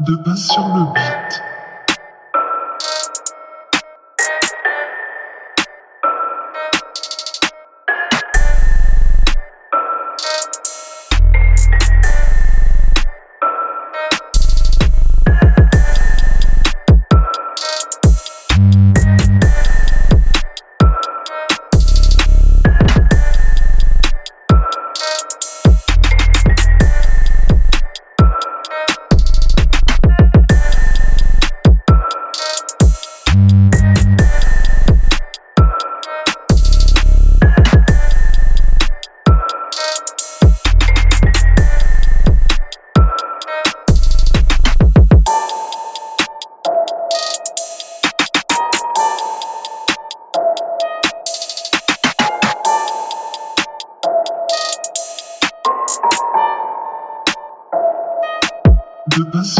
de basse sur le beat. De basse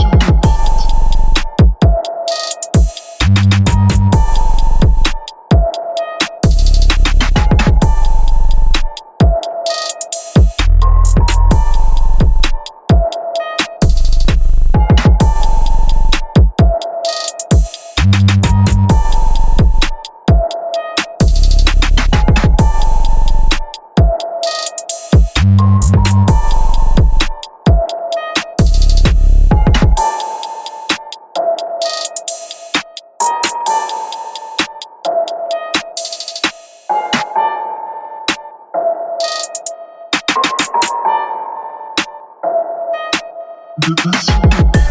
the, the.